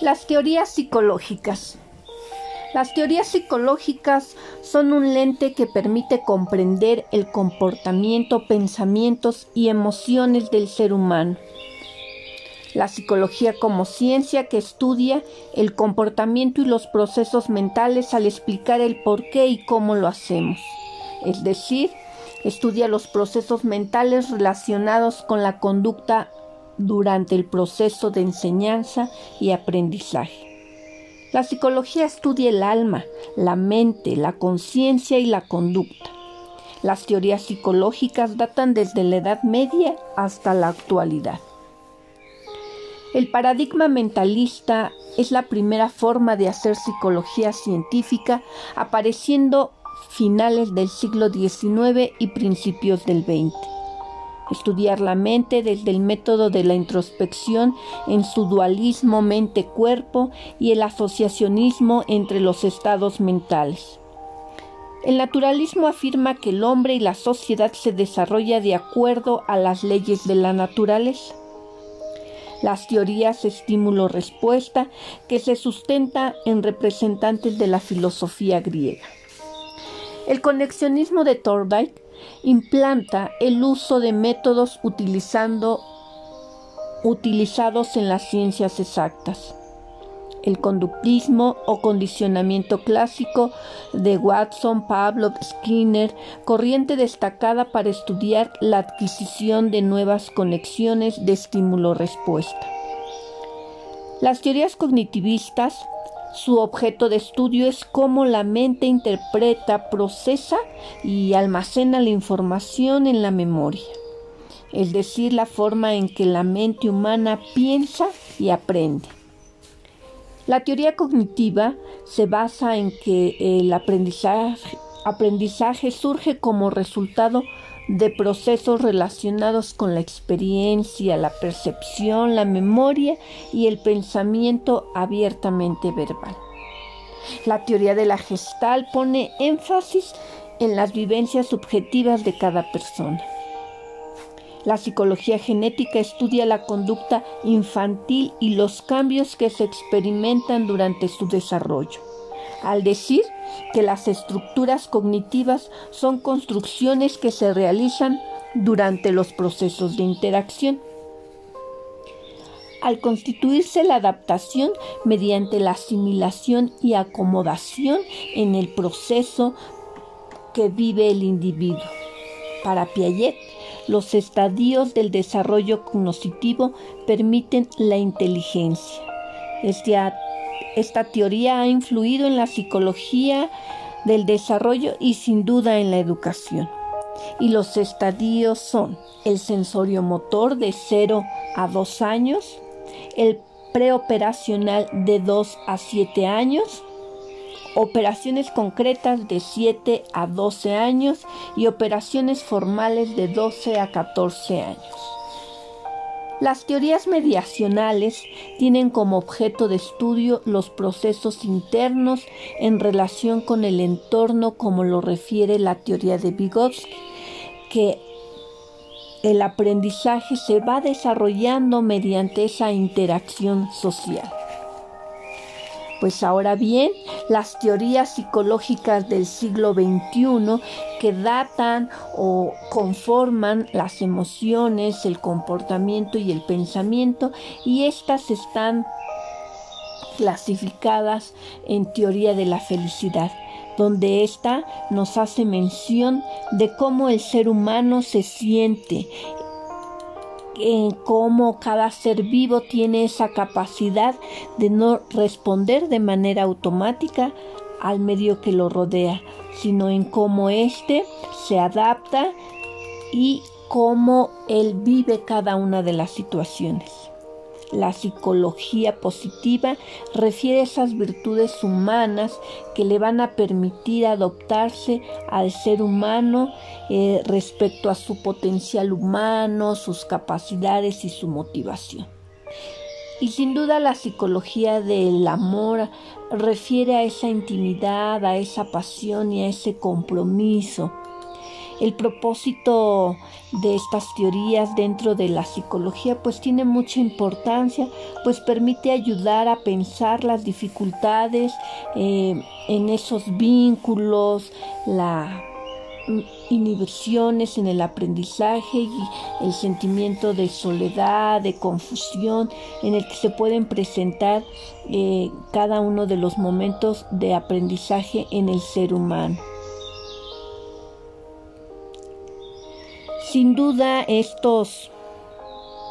Las teorías psicológicas. Las teorías psicológicas son un lente que permite comprender el comportamiento, pensamientos y emociones del ser humano. La psicología como ciencia que estudia el comportamiento y los procesos mentales al explicar el por qué y cómo lo hacemos. Es decir, estudia los procesos mentales relacionados con la conducta durante el proceso de enseñanza y aprendizaje. La psicología estudia el alma, la mente, la conciencia y la conducta. Las teorías psicológicas datan desde la Edad Media hasta la actualidad. El paradigma mentalista es la primera forma de hacer psicología científica apareciendo finales del siglo XIX y principios del XX. Estudiar la mente desde el método de la introspección en su dualismo mente-cuerpo y el asociacionismo entre los estados mentales. El naturalismo afirma que el hombre y la sociedad se desarrolla de acuerdo a las leyes de la naturaleza las teorías estímulo-respuesta que se sustenta en representantes de la filosofía griega. El conexionismo de Thorndike implanta el uso de métodos utilizados en las ciencias exactas el conductismo o condicionamiento clásico de Watson, Pavlov, Skinner, corriente destacada para estudiar la adquisición de nuevas conexiones de estímulo-respuesta. Las teorías cognitivistas, su objeto de estudio es cómo la mente interpreta, procesa y almacena la información en la memoria, es decir, la forma en que la mente humana piensa y aprende. La teoría cognitiva se basa en que el aprendizaje, surge como resultado de procesos relacionados con la experiencia, la percepción, la memoria y el pensamiento abiertamente verbal. La teoría de la gestal pone énfasis en las vivencias subjetivas de cada persona. La psicología genética estudia la conducta infantil y los cambios que se experimentan durante su desarrollo. Al decir que las estructuras cognitivas son construcciones que se realizan durante los procesos de interacción. Al constituirse la adaptación mediante la asimilación y acomodación en el proceso que vive el individuo. Para Piaget, los estadios del desarrollo cognitivo permiten la inteligencia. Esta teoría ha influido en la psicología del desarrollo y sin duda en la educación. Y los estadios son el sensorio motor de 0 a 2 años, el preoperacional de 2 a 7 años, operaciones concretas de 7 a 12 años y operaciones formales de 12 a 14 años. Las teorías mediacionales tienen como objeto de estudio los procesos internos en relación con el entorno como lo refiere la teoría de Vygotsky, que el aprendizaje se va desarrollando mediante esa interacción social. Pues ahora bien, las teorías psicológicas del siglo XXI que datan o conforman las emociones, el comportamiento y el pensamiento y estas están clasificadas en teoría de la felicidad donde ésta nos hace mención de cómo el ser humano se siente en cómo cada ser vivo tiene esa capacidad de no responder de manera automática al medio que lo rodea, sino en cómo éste se adapta y cómo él vive cada una de las situaciones. La psicología positiva refiere a esas virtudes humanas que le van a permitir adoptarse al ser humano eh, respecto a su potencial humano, sus capacidades y su motivación. Y sin duda la psicología del amor refiere a esa intimidad, a esa pasión y a ese compromiso. El propósito de estas teorías dentro de la psicología pues tiene mucha importancia, pues permite ayudar a pensar las dificultades eh, en esos vínculos, la inhibiciones en el aprendizaje y el sentimiento de soledad, de confusión, en el que se pueden presentar eh, cada uno de los momentos de aprendizaje en el ser humano. Sin duda estos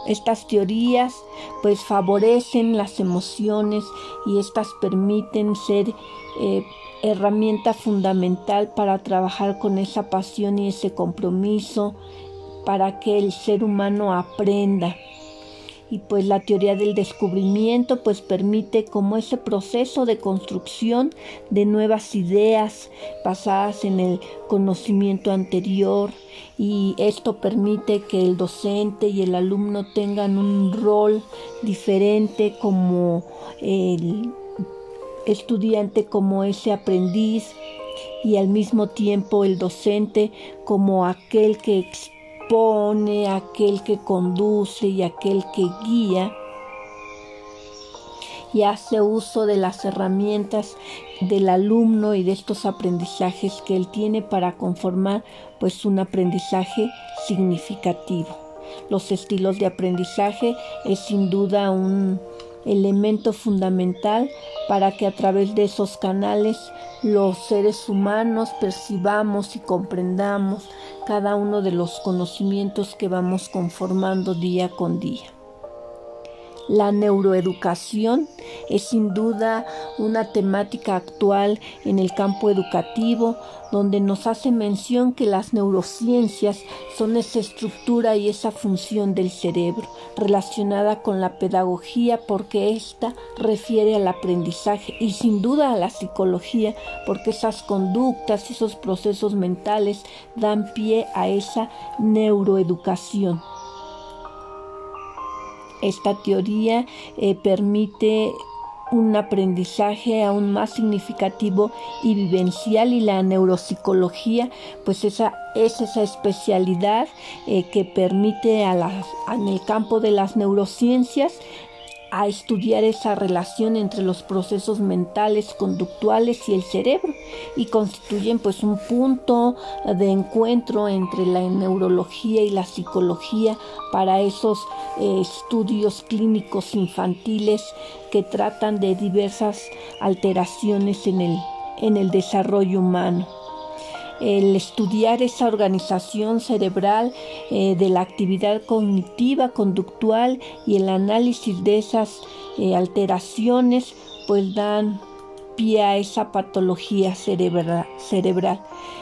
estas teorías pues favorecen las emociones y estas permiten ser eh, herramienta fundamental para trabajar con esa pasión y ese compromiso para que el ser humano aprenda. Y pues la teoría del descubrimiento pues permite como ese proceso de construcción de nuevas ideas basadas en el conocimiento anterior y esto permite que el docente y el alumno tengan un rol diferente como el estudiante como ese aprendiz y al mismo tiempo el docente como aquel que expone, aquel que conduce y aquel que guía y hace uso de las herramientas del alumno y de estos aprendizajes que él tiene para conformar pues un aprendizaje significativo. Los estilos de aprendizaje es sin duda un elemento fundamental para que a través de esos canales los seres humanos percibamos y comprendamos cada uno de los conocimientos que vamos conformando día con día. La neuroeducación es sin duda una temática actual en el campo educativo donde nos hace mención que las neurociencias son esa estructura y esa función del cerebro relacionada con la pedagogía porque ésta refiere al aprendizaje y sin duda a la psicología porque esas conductas, esos procesos mentales dan pie a esa neuroeducación. Esta teoría eh, permite un aprendizaje aún más significativo y vivencial y la neuropsicología pues esa es esa especialidad eh, que permite a las, en el campo de las neurociencias a estudiar esa relación entre los procesos mentales, conductuales y el cerebro y constituyen pues un punto de encuentro entre la neurología y la psicología para esos eh, estudios clínicos infantiles que tratan de diversas alteraciones en el, en el desarrollo humano el estudiar esa organización cerebral eh, de la actividad cognitiva, conductual y el análisis de esas eh, alteraciones, pues dan pie a esa patología cerebral.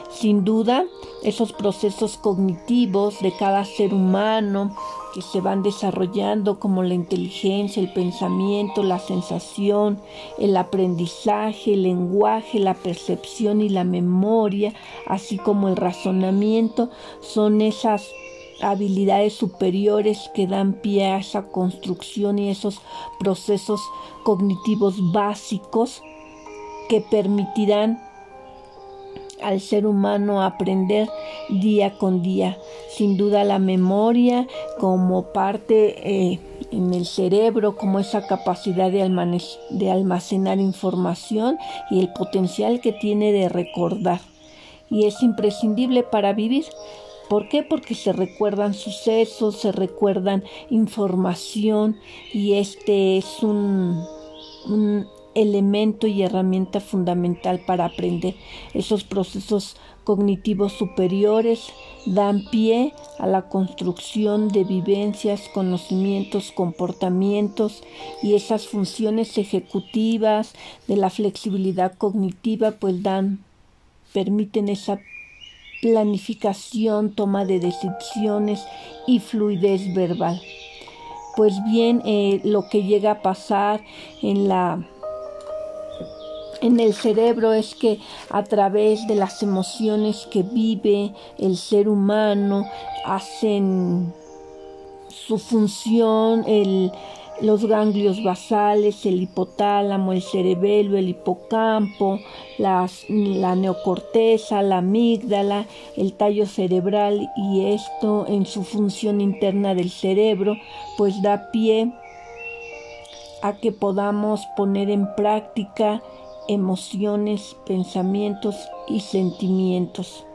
Sin duda, esos procesos cognitivos de cada ser humano que se van desarrollando como la inteligencia, el pensamiento, la sensación, el aprendizaje, el lenguaje, la percepción y la memoria, así como el razonamiento, son esas habilidades superiores que dan pie a esa construcción y esos procesos cognitivos básicos que permitirán al ser humano aprender día con día. Sin duda la memoria como parte eh, en el cerebro, como esa capacidad de, de almacenar información y el potencial que tiene de recordar. Y es imprescindible para vivir. ¿Por qué? Porque se recuerdan sucesos, se recuerdan información y este es un elemento y herramienta fundamental para aprender. Esos procesos cognitivos superiores dan pie a la construcción de vivencias, conocimientos, comportamientos y esas funciones ejecutivas de la flexibilidad cognitiva pues dan permiten esa planificación, toma de decisiones y fluidez verbal. Pues bien, eh, lo que llega a pasar en la en el cerebro es que a través de las emociones que vive el ser humano hacen su función los ganglios basales, el hipotálamo, el cerebelo, el hipocampo, la neocorteza, la amígdala, el tallo cerebral y esto en su función interna del cerebro pues da pie a que podamos poner en práctica emociones, pensamientos y sentimientos.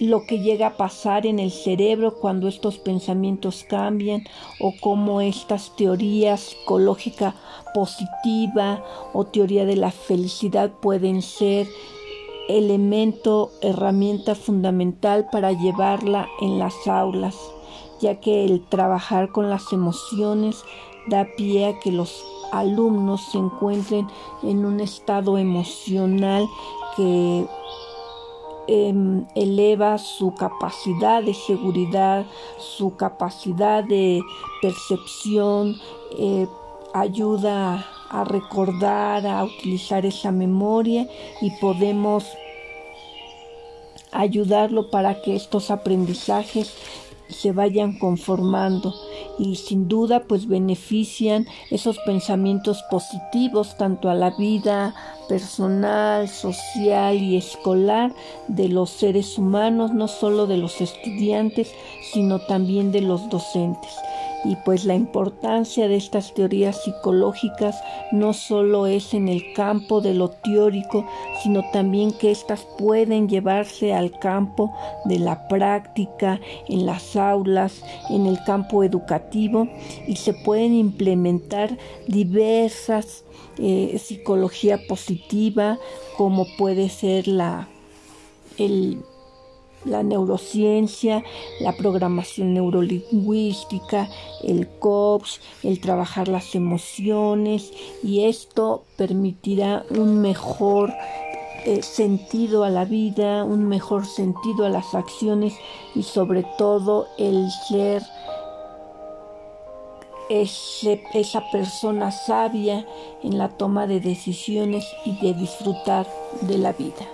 Lo que llega a pasar en el cerebro cuando estos pensamientos cambian o cómo estas teorías psicológica positiva o teoría de la felicidad pueden ser elemento, herramienta fundamental para llevarla en las aulas, ya que el trabajar con las emociones da pie a que los alumnos se encuentren en un estado emocional que Em, eleva su capacidad de seguridad, su capacidad de percepción, eh, ayuda a recordar, a utilizar esa memoria y podemos ayudarlo para que estos aprendizajes se vayan conformando. Y sin duda pues benefician esos pensamientos positivos tanto a la vida personal, social y escolar de los seres humanos, no solo de los estudiantes, sino también de los docentes y pues la importancia de estas teorías psicológicas no solo es en el campo de lo teórico, sino también que éstas pueden llevarse al campo de la práctica, en las aulas, en el campo educativo y se pueden implementar diversas eh, psicología positiva como puede ser la el la neurociencia, la programación neurolingüística, el coach, el trabajar las emociones y esto permitirá un mejor eh, sentido a la vida, un mejor sentido a las acciones y sobre todo el ser esa persona sabia en la toma de decisiones y de disfrutar de la vida.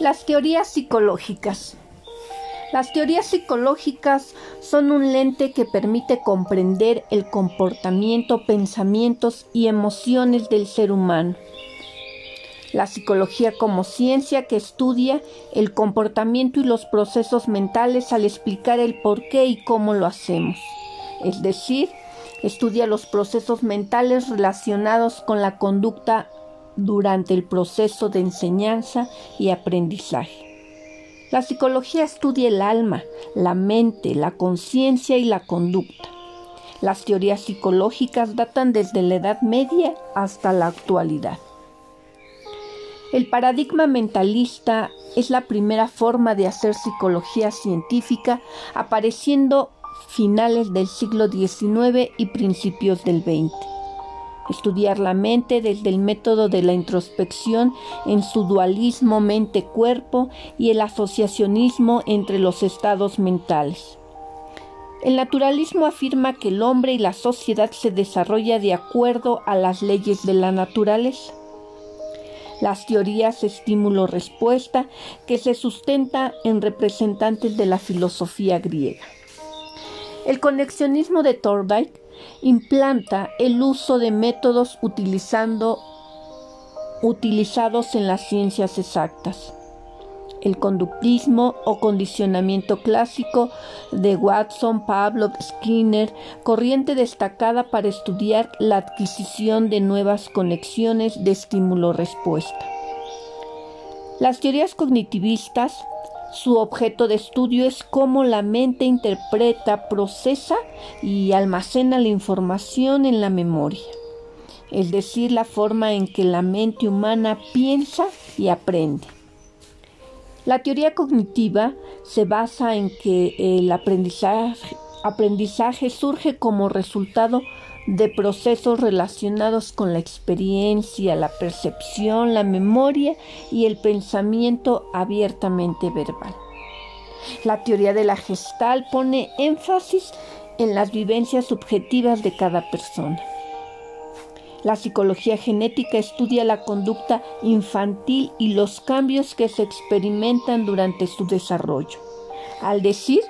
Las teorías psicológicas. Las teorías psicológicas son un lente que permite comprender el comportamiento, pensamientos y emociones del ser humano. La psicología como ciencia que estudia el comportamiento y los procesos mentales al explicar el por qué y cómo lo hacemos. Es decir, estudia los procesos mentales relacionados con la conducta durante el proceso de enseñanza y aprendizaje. La psicología estudia el alma, la mente, la conciencia y la conducta. Las teorías psicológicas datan desde la Edad Media hasta la actualidad. El paradigma mentalista es la primera forma de hacer psicología científica apareciendo finales del siglo XIX y principios del XX estudiar la mente desde el método de la introspección en su dualismo mente-cuerpo y el asociacionismo entre los estados mentales. El naturalismo afirma que el hombre y la sociedad se desarrolla de acuerdo a las leyes de la naturaleza. Las teorías estímulo-respuesta que se sustenta en representantes de la filosofía griega. El conexionismo de Thorndike implanta el uso de métodos utilizados en las ciencias exactas. El conductismo o condicionamiento clásico de Watson, Pavlov, Skinner, corriente destacada para estudiar la adquisición de nuevas conexiones de estímulo-respuesta. Las teorías cognitivistas su objeto de estudio es cómo la mente interpreta, procesa y almacena la información en la memoria, es decir, la forma en que la mente humana piensa y aprende. La teoría cognitiva se basa en que el aprendizaje, surge como resultado de procesos relacionados con la experiencia, la percepción, la memoria y el pensamiento abiertamente verbal. La teoría de la gestal pone énfasis en las vivencias subjetivas de cada persona. La psicología genética estudia la conducta infantil y los cambios que se experimentan durante su desarrollo. Al decir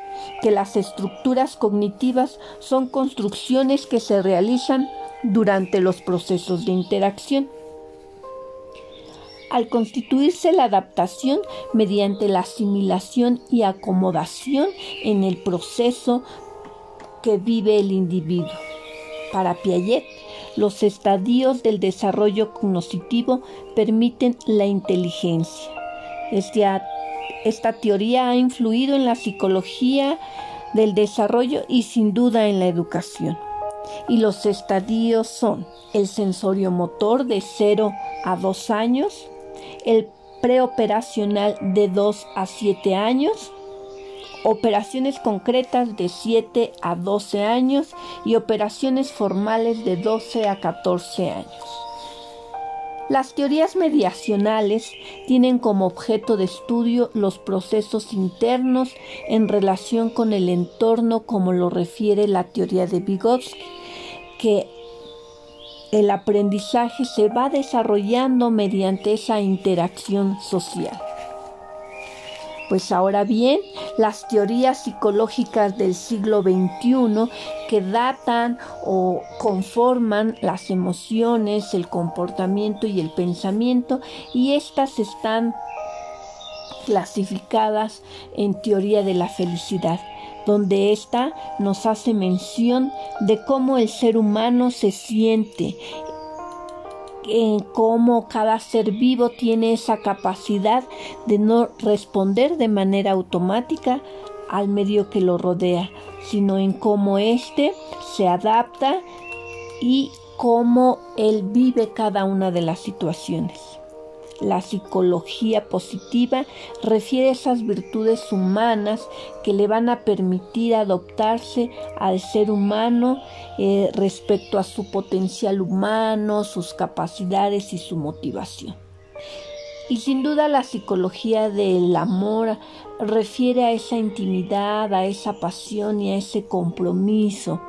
que las estructuras cognitivas son construcciones que se realizan durante los procesos de interacción. Al constituirse la adaptación mediante la asimilación y acomodación en el proceso que vive el individuo. Para Piaget, los estadios del desarrollo cognitivo permiten la inteligencia. Esta, esta teoría ha influido en la psicología del desarrollo y sin duda en la educación. Y los estadios son el sensorio motor de 0 a 2 años, el preoperacional de 2 a 7 años, operaciones concretas de 7 a 12 años y operaciones formales de 12 a 14 años. Las teorías mediacionales tienen como objeto de estudio los procesos internos en relación con el entorno como lo refiere la teoría de Vygotsky, que el aprendizaje se va desarrollando mediante esa interacción social. Pues ahora bien, las teorías psicológicas del siglo XXI que datan o conforman las emociones, el comportamiento y el pensamiento, y estas están clasificadas en teoría de la felicidad donde ésta nos hace mención de cómo el ser humano se siente en cómo cada ser vivo tiene esa capacidad de no responder de manera automática al medio que lo rodea, sino en cómo éste se adapta y cómo él vive cada una de las situaciones. La psicología positiva refiere esas virtudes humanas que le van a permitir adoptarse al ser humano eh, respecto a su potencial humano, sus capacidades y su motivación. Y sin duda la psicología del amor refiere a esa intimidad, a esa pasión y a ese compromiso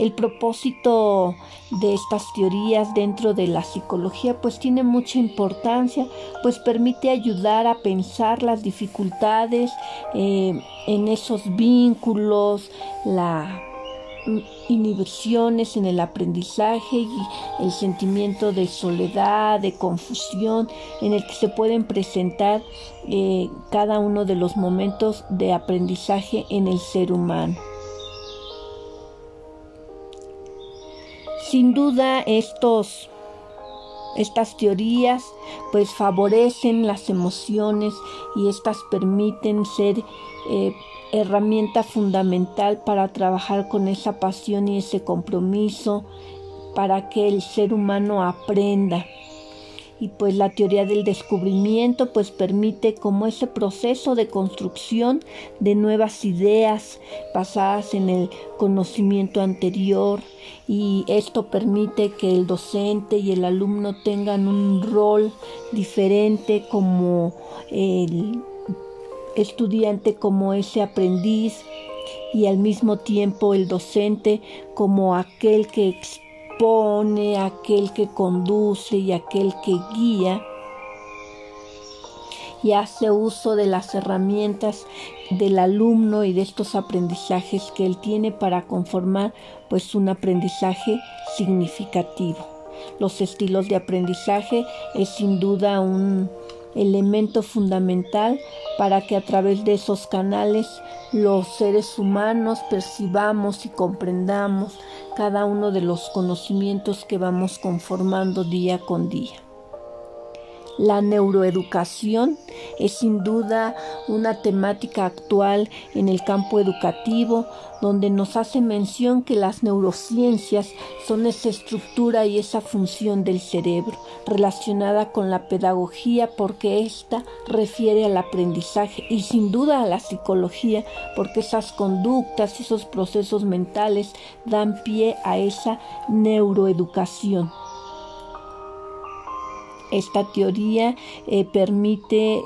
el propósito de estas teorías dentro de la psicología pues tiene mucha importancia, pues permite ayudar a pensar las dificultades eh, en esos vínculos, las inhibiciones en el aprendizaje y el sentimiento de soledad, de confusión, en el que se pueden presentar eh, cada uno de los momentos de aprendizaje en el ser humano. Sin duda estos estas teorías pues favorecen las emociones y estas permiten ser eh, herramienta fundamental para trabajar con esa pasión y ese compromiso para que el ser humano aprenda y pues la teoría del descubrimiento pues permite como ese proceso de construcción de nuevas ideas basadas en el conocimiento anterior y esto permite que el docente y el alumno tengan un rol diferente como el estudiante como ese aprendiz y al mismo tiempo el docente como aquel que pone aquel que conduce y aquel que guía y hace uso de las herramientas del alumno y de estos aprendizajes que él tiene para conformar pues un aprendizaje significativo. Los estilos de aprendizaje es sin duda un elemento fundamental para que a través de esos canales los seres humanos percibamos y comprendamos cada uno de los conocimientos que vamos conformando día con día. La neuroeducación es sin duda una temática actual en el campo educativo donde nos hace mención que las neurociencias son esa estructura y esa función del cerebro relacionada con la pedagogía porque ésta refiere al aprendizaje y sin duda a la psicología porque esas conductas y esos procesos mentales dan pie a esa neuroeducación. Esta teoría eh, permite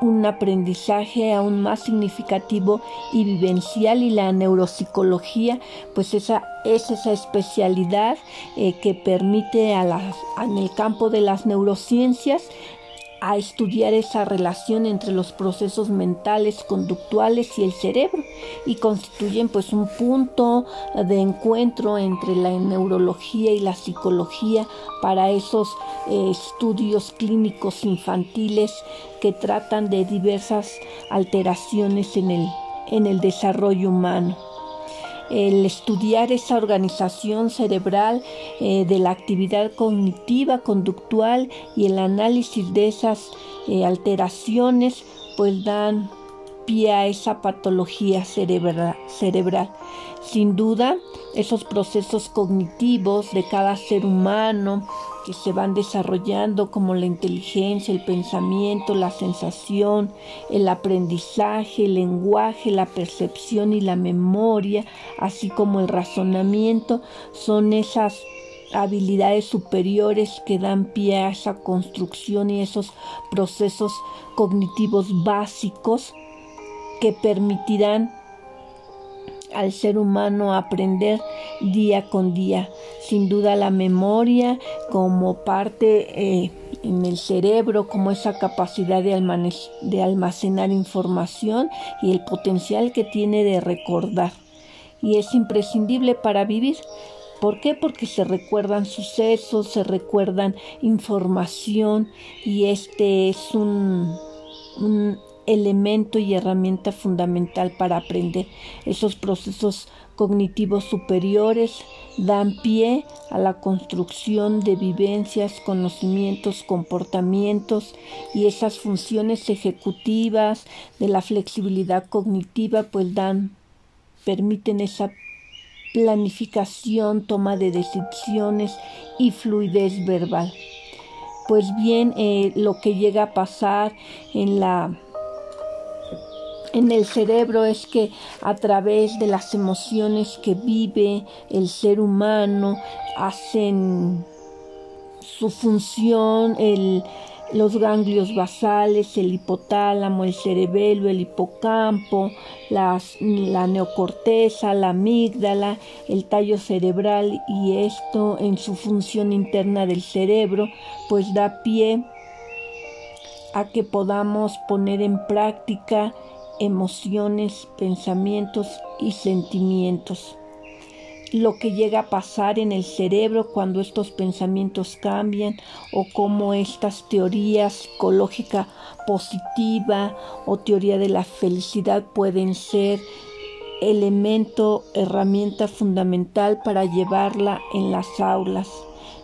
un aprendizaje aún más significativo y vivencial y la neuropsicología pues esa es esa especialidad eh, que permite a las, en el campo de las neurociencias a estudiar esa relación entre los procesos mentales, conductuales y el cerebro y constituyen pues un punto de encuentro entre la neurología y la psicología para esos eh, estudios clínicos infantiles que tratan de diversas alteraciones en el, en el desarrollo humano el estudiar esa organización cerebral eh, de la actividad cognitiva, conductual y el análisis de esas eh, alteraciones, pues dan pie a esa patología cerebral. Sin duda, esos procesos cognitivos de cada ser humano se van desarrollando como la inteligencia, el pensamiento, la sensación, el aprendizaje, el lenguaje, la percepción y la memoria, así como el razonamiento, son esas habilidades superiores que dan pie a esa construcción y esos procesos cognitivos básicos que permitirán al ser humano aprender día con día. Sin duda la memoria como parte eh, en el cerebro, como esa capacidad de, de almacenar información y el potencial que tiene de recordar. Y es imprescindible para vivir. ¿Por qué? Porque se recuerdan sucesos, se recuerdan información y este es un, un elemento y herramienta fundamental para aprender. Esos procesos cognitivos superiores dan pie a la construcción de vivencias, conocimientos, comportamientos y esas funciones ejecutivas de la flexibilidad cognitiva pues dan permiten esa planificación, toma de decisiones y fluidez verbal. Pues bien, eh, lo que llega a pasar en la en el cerebro es que a través de las emociones que vive el ser humano hacen su función los ganglios basales, el hipotálamo, el cerebelo, el hipocampo, la neocorteza, la amígdala, el tallo cerebral y esto en su función interna del cerebro pues da pie a que podamos poner en práctica emociones, pensamientos y sentimientos. Lo que llega a pasar en el cerebro cuando estos pensamientos cambian o cómo estas teorías psicológica positiva o teoría de la felicidad pueden ser elemento, herramienta fundamental para llevarla en las aulas,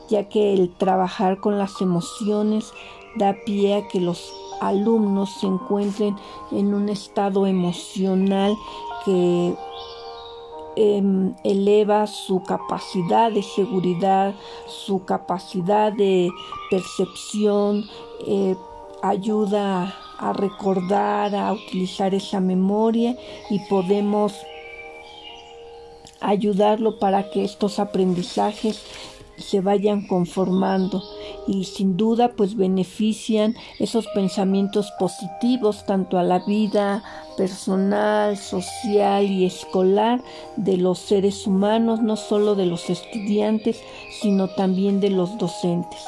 ya que el trabajar con las emociones da pie a que los alumnos se encuentren en un estado emocional que em, eleva su capacidad de seguridad, su capacidad de percepción, eh, ayuda a recordar, a utilizar esa memoria y podemos ayudarlo para que estos aprendizajes se vayan conformando. Y sin duda pues benefician esos pensamientos positivos tanto a la vida personal, social y escolar de los seres humanos, no solo de los estudiantes, sino también de los docentes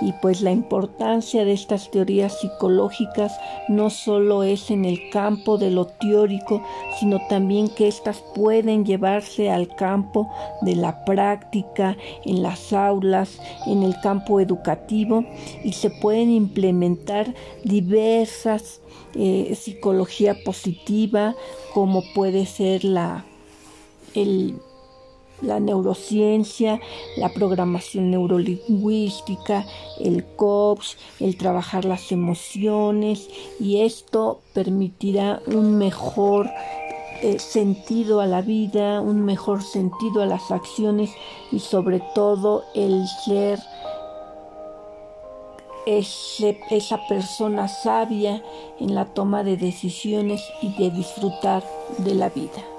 y pues la importancia de estas teorías psicológicas no solo es en el campo de lo teórico, sino también que éstas pueden llevarse al campo de la práctica, en las aulas, en el campo educativo y se pueden implementar diversas eh, psicología positiva como puede ser la el la neurociencia, la programación neurolingüística, el coach, el trabajar las emociones y esto permitirá un mejor eh, sentido a la vida, un mejor sentido a las acciones y sobre todo el ser esa persona sabia en la toma de decisiones y de disfrutar de la vida.